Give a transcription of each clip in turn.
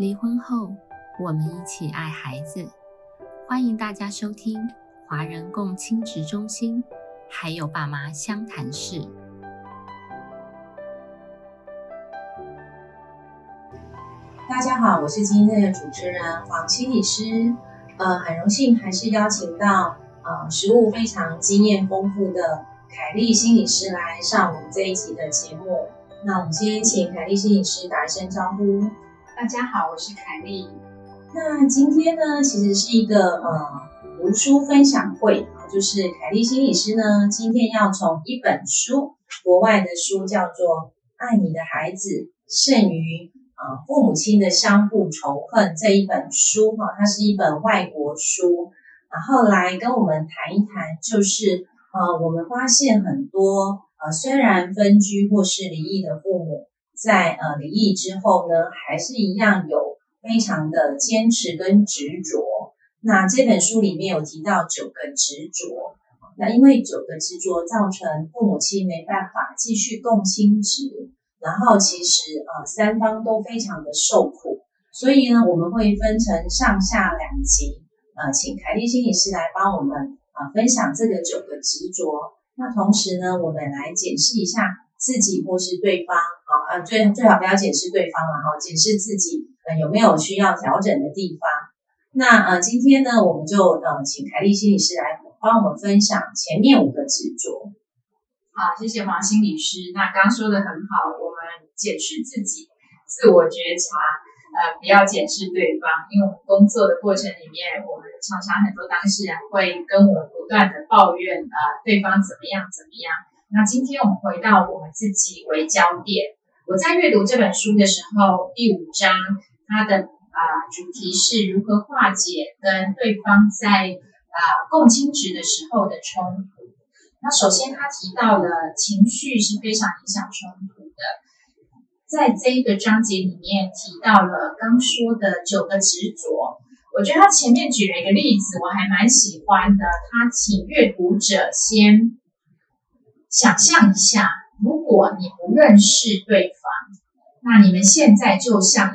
离婚后，我们一起爱孩子。欢迎大家收听华人共亲职中心，还有爸妈相谈室。大家好，我是今天的主持人黄心理师。呃，很荣幸还是邀请到呃实务非常经验丰富的凯丽心理师来上我们这一集的节目。那我们先请凯丽心理师打一声招呼。大家好，我是凯丽。那今天呢，其实是一个呃读书分享会，就是凯丽心理师呢，今天要从一本书，国外的书叫做《爱你的孩子胜于啊父母亲的相互仇恨》这一本书哈，它是一本外国书，然后来跟我们谈一谈，就是呃我们发现很多呃虽然分居或是离异的父母。在呃离异之后呢，还是一样有非常的坚持跟执着。那这本书里面有提到九个执着，那因为九个执着造成父母亲没办法继续共亲职，然后其实呃三方都非常的受苦，所以呢我们会分成上下两集，呃请凯丽心理师来帮我们啊分享这个九个执着。那同时呢我们来检视一下。自己或是对方，好，呃，最最好不要检视对方了哈，检视自己，呃，有没有需要调整的地方。那呃，今天呢，我们就呃，请凯丽心理师来帮我们分享前面五个执着。好，谢谢黄心理师。那刚刚说的很好，我们检视自己，自我觉察，呃，不要检视对方，因为我们工作的过程里面，我们常常很多当事人会跟我们不断的抱怨，呃，对方怎么样怎么样。那今天我们回到我们自己为焦点。我在阅读这本书的时候，第五章它的啊主题是如何化解跟对方在啊共亲值的时候的冲突。那首先他提到了情绪是非常影响冲突的，在这一个章节里面提到了刚说的九个执着。我觉得他前面举了一个例子，我还蛮喜欢的。他请阅读者先。想象一下，如果你不认识对方，那你们现在就像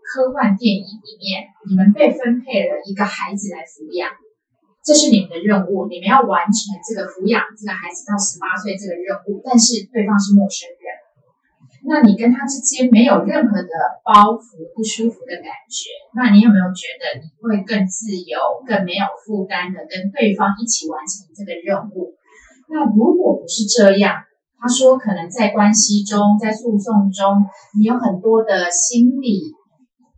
科幻电影里面，你们被分配了一个孩子来抚养，这是你们的任务，你们要完成这个抚养这个孩子到十八岁这个任务。但是对方是陌生人，那你跟他之间没有任何的包袱、不舒服的感觉，那你有没有觉得你会更自由、更没有负担的跟对方一起完成这个任务？那如果不是这样，他说可能在关系中，在诉讼中，你有很多的心理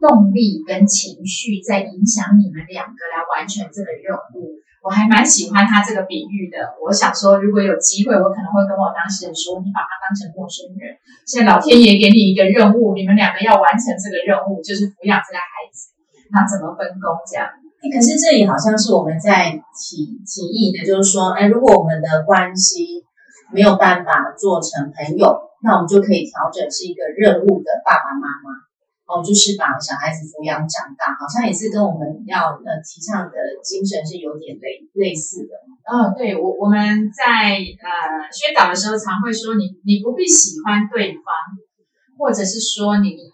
动力跟情绪在影响你们两个来完成这个任务。我还蛮喜欢他这个比喻的。我想说，如果有机会，我可能会跟我当事人说，你把他当成陌生人。现在老天爷给你一个任务，你们两个要完成这个任务，就是抚养这个孩子。那怎么分工这样？可是这里好像是我们在提提议的，就是说，哎，如果我们的关系没有办法做成朋友，那我们就可以调整是一个任务的爸爸妈妈，哦，就是把小孩子抚养长大，好像也是跟我们要呃提倡的精神是有点类类似的。嗯，对我我们在呃宣导的时候，常会说，你你不必喜欢对方，或者是说你。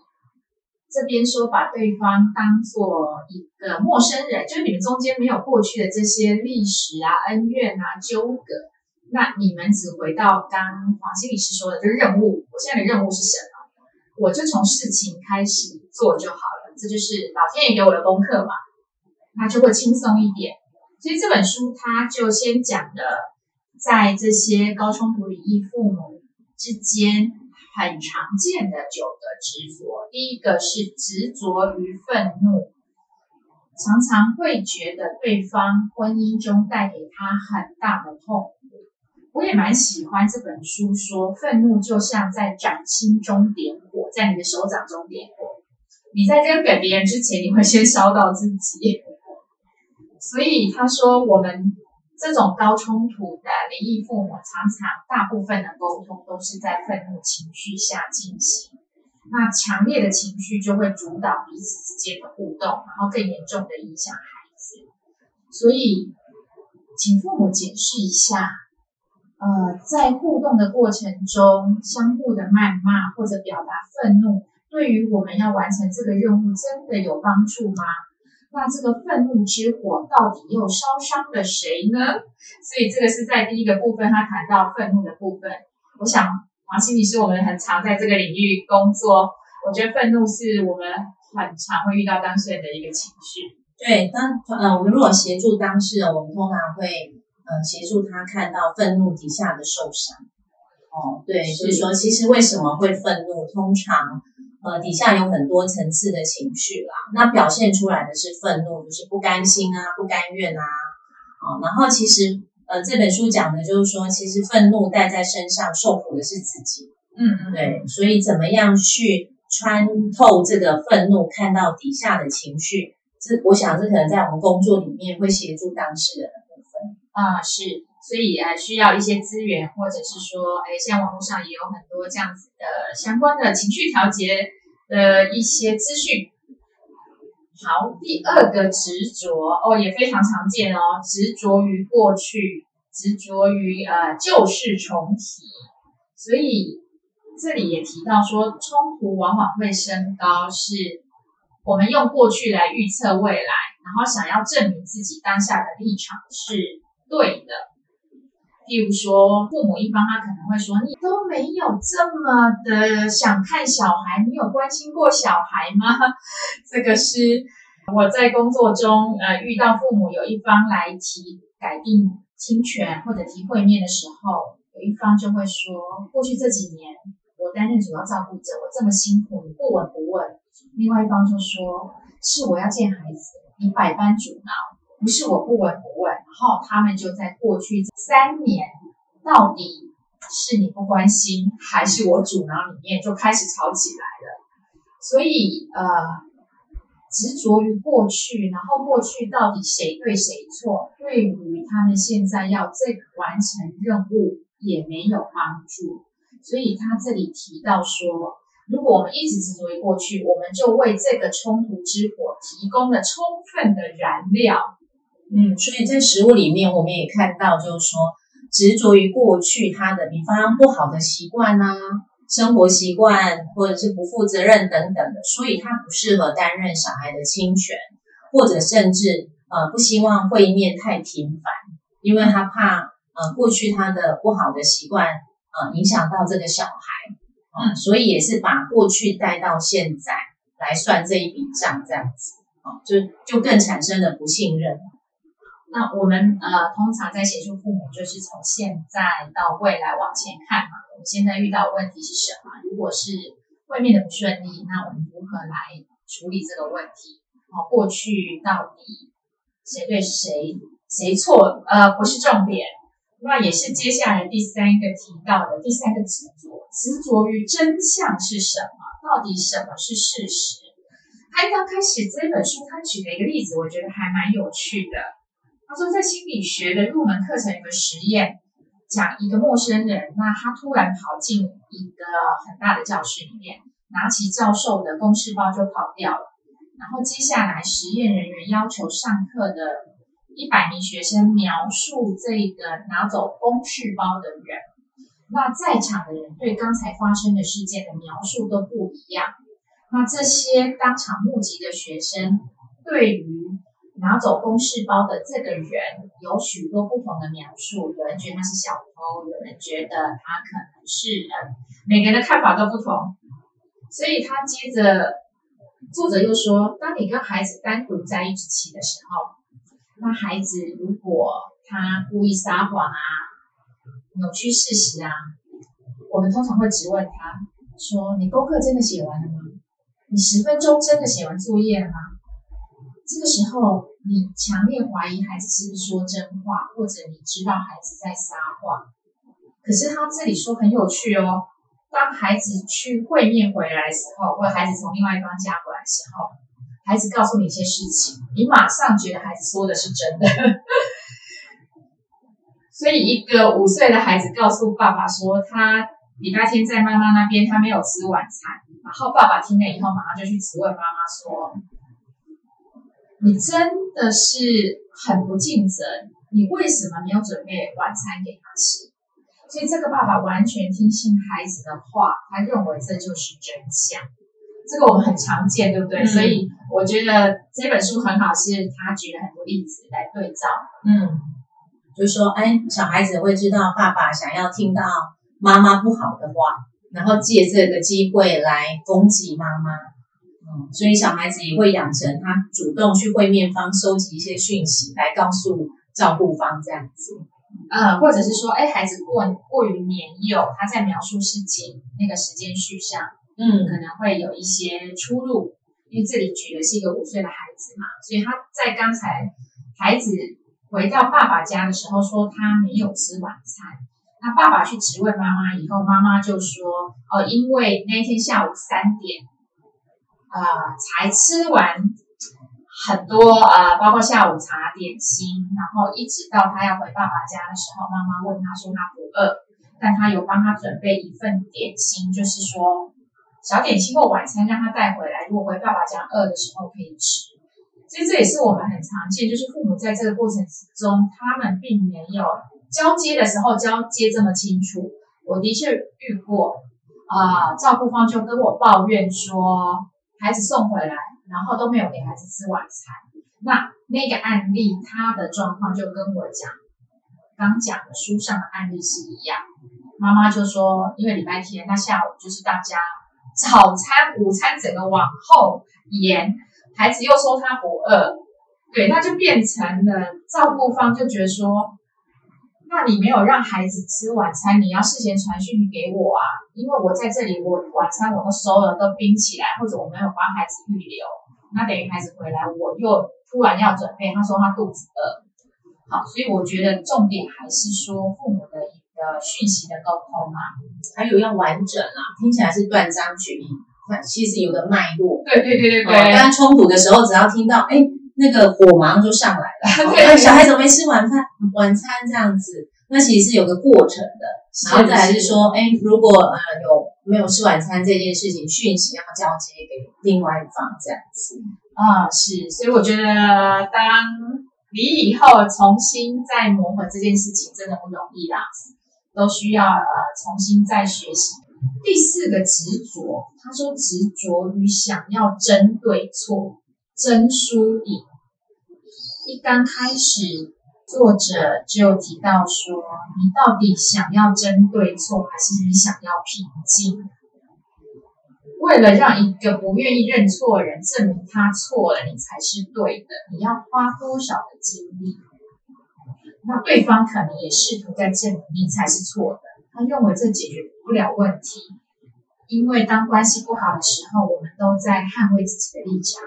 这边说把对方当做一个陌生人，就是你们中间没有过去的这些历史啊、恩怨啊、纠葛，那你们只回到刚黄心理师说的，就是任务。我现在的任务是什么？我就从事情开始做就好了，这就是老天爷给我的功课嘛，那就会轻松一点。所以这本书它就先讲了，在这些高冲突离异父母之间。很常见的九个执着，第一个是执着于愤怒，常常会觉得对方婚姻中带给他很大的痛苦。我也蛮喜欢这本书说，愤怒就像在掌心中点火，在你的手掌中点火。你在扔给别人之前，你会先烧到自己。所以他说我们。这种高冲突的离异父母，常常大部分的沟通都是在愤怒情绪下进行，那强烈的情绪就会主导彼此之间的互动，然后更严重的影响孩子。所以，请父母解释一下，呃，在互动的过程中，相互的谩骂或者表达愤怒，对于我们要完成这个任务真的有帮助吗？那这个愤怒之火到底又烧伤了谁呢？所以这个是在第一个部分，他谈到愤怒的部分。我想黄心理是我们很常在这个领域工作，我觉得愤怒是我们很常会遇到当事人的一个情绪。对，当呃我们如果协助当事人，我们通常会呃协助他看到愤怒底下的受伤。哦，对，所以说，其实为什么会愤怒？通常。呃，底下有很多层次的情绪啦，那表现出来的是愤怒，就是不甘心啊，不甘愿啊，啊，然后其实呃这本书讲的就是说，其实愤怒带在身上，受苦的是自己，嗯嗯，对，所以怎么样去穿透这个愤怒，看到底下的情绪，这我想这可能在我们工作里面会协助当事人的部分。啊，是。所以呃，需要一些资源，或者是说，哎，现在网络上也有很多这样子的相关的情绪调节的一些资讯。好，第二个执着哦，也非常常见哦，执着于过去，执着于呃旧事重提。所以这里也提到说，冲突往往会升高，是我们用过去来预测未来，然后想要证明自己当下的立场是对的。例如说，父母一方他可能会说：“你都没有这么的想看小孩，你有关心过小孩吗？” 这个是我在工作中呃遇到父母有一方来提改定侵权或者提会面的时候，有一方就会说：“过去这几年我担任主要照顾者，我这么辛苦，你不闻不问。”另外一方就说：“是我要见孩子，你百般阻挠。”不是我不闻不问，然后他们就在过去三年，到底是你不关心，还是我阻挠里面就开始吵起来了。所以呃，执着于过去，然后过去到底谁对谁错，对于他们现在要这个完成任务也没有帮助。所以他这里提到说。如果我们一直执着于过去，我们就为这个冲突之火提供了充分的燃料。嗯，所以在食物里面，我们也看到，就是说执着于过去他的，比方不好的习惯呐，生活习惯，或者是不负责任等等的，所以他不适合担任小孩的亲权，或者甚至呃不希望会面太频繁，因为他怕呃过去他的不好的习惯呃影响到这个小孩，嗯，所以也是把过去带到现在来算这一笔账，这样子，啊，就就更产生了不信任。那我们呃，通常在协助父母，就是从现在到未来往前看嘛。我们现在遇到的问题是什么？如果是外面的不顺利，那我们如何来处理这个问题？哦，过去到底谁对谁谁错？呃，不是重点。那也是接下来第三个提到的第三个执着，执着于真相是什么？到底什么是事实？他刚开始这本书，他举了一个例子，我觉得还蛮有趣的。他说，在心理学的入门课程有个实验，讲一个陌生人，那他突然跑进一个很大的教室里面，拿起教授的公事包就跑掉了。然后接下来，实验人员要求上课的一百名学生描述这个拿走公事包的人。那在场的人对刚才发生的事件的描述都不一样。那这些当场目击的学生对于拿走公事包的这个人有许多不同的描述，有人觉得他是小偷，有人觉得他可能是嗯，每个人的看法都不同。所以他接着作者又说，当你跟孩子单独在一起的时候，那孩子如果他故意撒谎啊，扭曲事实啊，我们通常会质问他说：“你功课真的写完了吗？你十分钟真的写完作业了吗？”这个时候，你强烈怀疑孩子是不是说真话，或者你知道孩子在撒谎。可是他这里说很有趣哦，当孩子去会面回来的时候，或者孩子从另外一方家回来的时候，孩子告诉你一些事情，你马上觉得孩子说的是真的。所以，一个五岁的孩子告诉爸爸说，他礼拜天在妈妈那边，他没有吃晚餐。然后爸爸听了以后，马上就去质问妈妈说。你真的是很不尽责，你为什么没有准备晚餐给他吃？所以这个爸爸完全听信孩子的话，他认为这就是真相。这个我们很常见，对不对？嗯所以我觉得这本书很好，是他举了很多例子来对照。嗯，就说哎，小孩子会知道爸爸想要听到妈妈不好的话，然后借这个机会来攻击妈妈。嗯，所以小孩子也会养成他主动去会面方收集一些讯息，来告诉照顾方这样子。呃，或者是说，哎，孩子过过于年幼，他在描述事情那个时间序上嗯可能会有一些出入，因为这里举的是一个五岁的孩子嘛，所以他在刚才孩子回到爸爸家的时候说他没有吃晚餐，那爸爸去质问妈妈以后，妈妈就说，哦，因为那天下午三点，啊、才吃完很多呃，包括下午茶、点心，然后一直到他要回爸爸家的时候，妈妈问他说他不饿，但他有帮他准备一份点心，就是说小点心或晚餐让他带回来，如果回爸爸家饿的时候可以吃。其实这也是我们很常见，就是父母在这个过程之中，他们并没有交接的时候交接这么清楚。我的确遇过，啊、照顾方就跟我抱怨说，孩子送回来，然后都没有给孩子吃晚餐。那那个案例，他的状况就跟我讲，刚讲的书上的案例是一样。妈妈就说，因为礼拜天，那下午就是大家早餐、午餐整个往后延，孩子又说他不饿，对，那就变成了照顾方就觉得说，那你没有让孩子吃晚餐，你要事先传讯息给我啊，因为我在这里，我晚餐我都收了，都冰起来，或者我没有帮孩子预留，那等于孩子回来，我又突然要准备，他说他肚子饿，好，所以我觉得重点还是说父母的一个讯息的沟通啊，还有要完整啊，听起来是断章取义，那其实有个脉络。对对对对哦刚刚冲突的时候，只要听到哎那个火马上就上来了，哦对哎小孩怎么没吃晚饭？晚餐这样子，那其实是有个过程的。然后再来是说，哎，如果呃有没有吃晚餐这件事情，讯息要交接给另外一方这样子。啊、是，所以我觉得当你以后重新再磨合这件事情，真的不容易啦，都需要呃重新再学习。第四个执着，他说执着于想要争对错、争输赢。一刚开始，作者就提到说，你到底想要争对错，还是你想要平静？为了让一个不愿意认错的人证明他错了，你才是对的，你要花多少的精力？那对方可能也试图在证明你才是错的，他认为这解决不了问题，因为当关系不好的时候，我们都在捍卫自己的立场。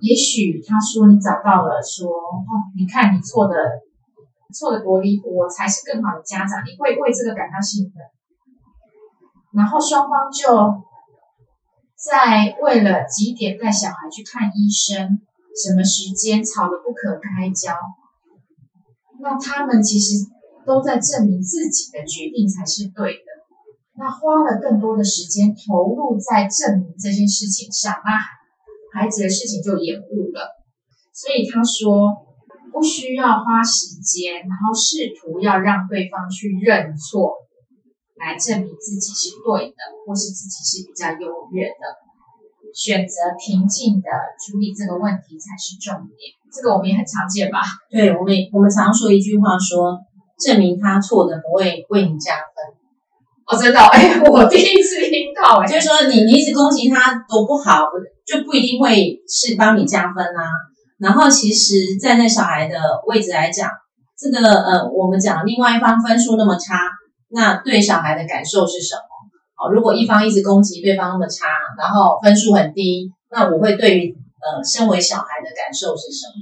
也许他说你找到了说，哦，你看你错的错的多离谱，我才是更好的家长，你会为这个感到兴奋。然后双方就在为了几点带小孩去看医生，什么时间吵得不可开交。那他们其实都在证明自己的决定才是对的。那花了更多的时间投入在证明这件事情上，那孩子的事情就延误了。所以他说，不需要花时间，然后试图要让对方去认错。来证明自己是对的，或是自己是比较优越的，选择平静的处理这个问题才是重点。这个我们也很常见吧？对我们我们常说一句话说，证明他错的不会为你加分，哦，真的哦，哎，我第一次就是说你你一直攻击他多不好，就不一定会是帮你加分啊。然后其实站在小孩的位置来讲，这个呃，我们讲另外一方分数那么差。那对小孩的感受是什么？哦，如果一方一直攻击对方那么差，然后分数很低，那我会对于呃身为小孩的感受是什么？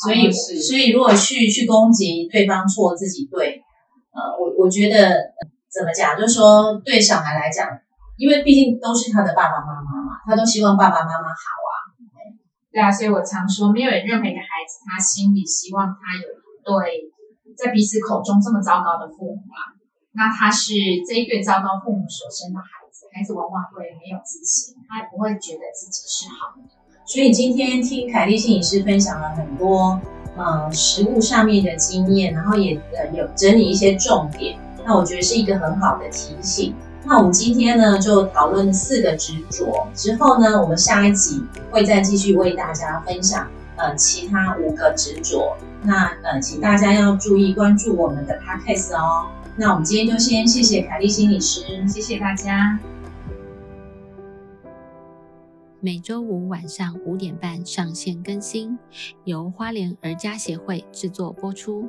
所以，所以如果去去攻击对方错，自己对，呃，我我觉得、呃怎么讲，就是说对小孩来讲，因为毕竟都是他的爸爸妈妈嘛，他都希望爸爸妈妈好啊。对啊，所以我常说，没有任何一个孩子，他心里希望他有一对在彼此口中这么糟糕的父母啊。那他是这一对糟糕父母所生的孩子，孩子往往会没有自信，他也不会觉得自己是好的。所以今天听凯丽心理师分享了很多呃实物上面的经验，然后也呃有整理一些重点，那我觉得是一个很好的提醒。那我们今天呢就讨论四个执着，之后呢，我们下一集会再继续为大家分享呃其他五个执着。那呃，请大家要注意关注我们的 podcast 哦。那我们今天就先谢谢凯丽心理师，谢谢大家。每周五晚上五点半上线更新，由花莲儿家协会制作播出。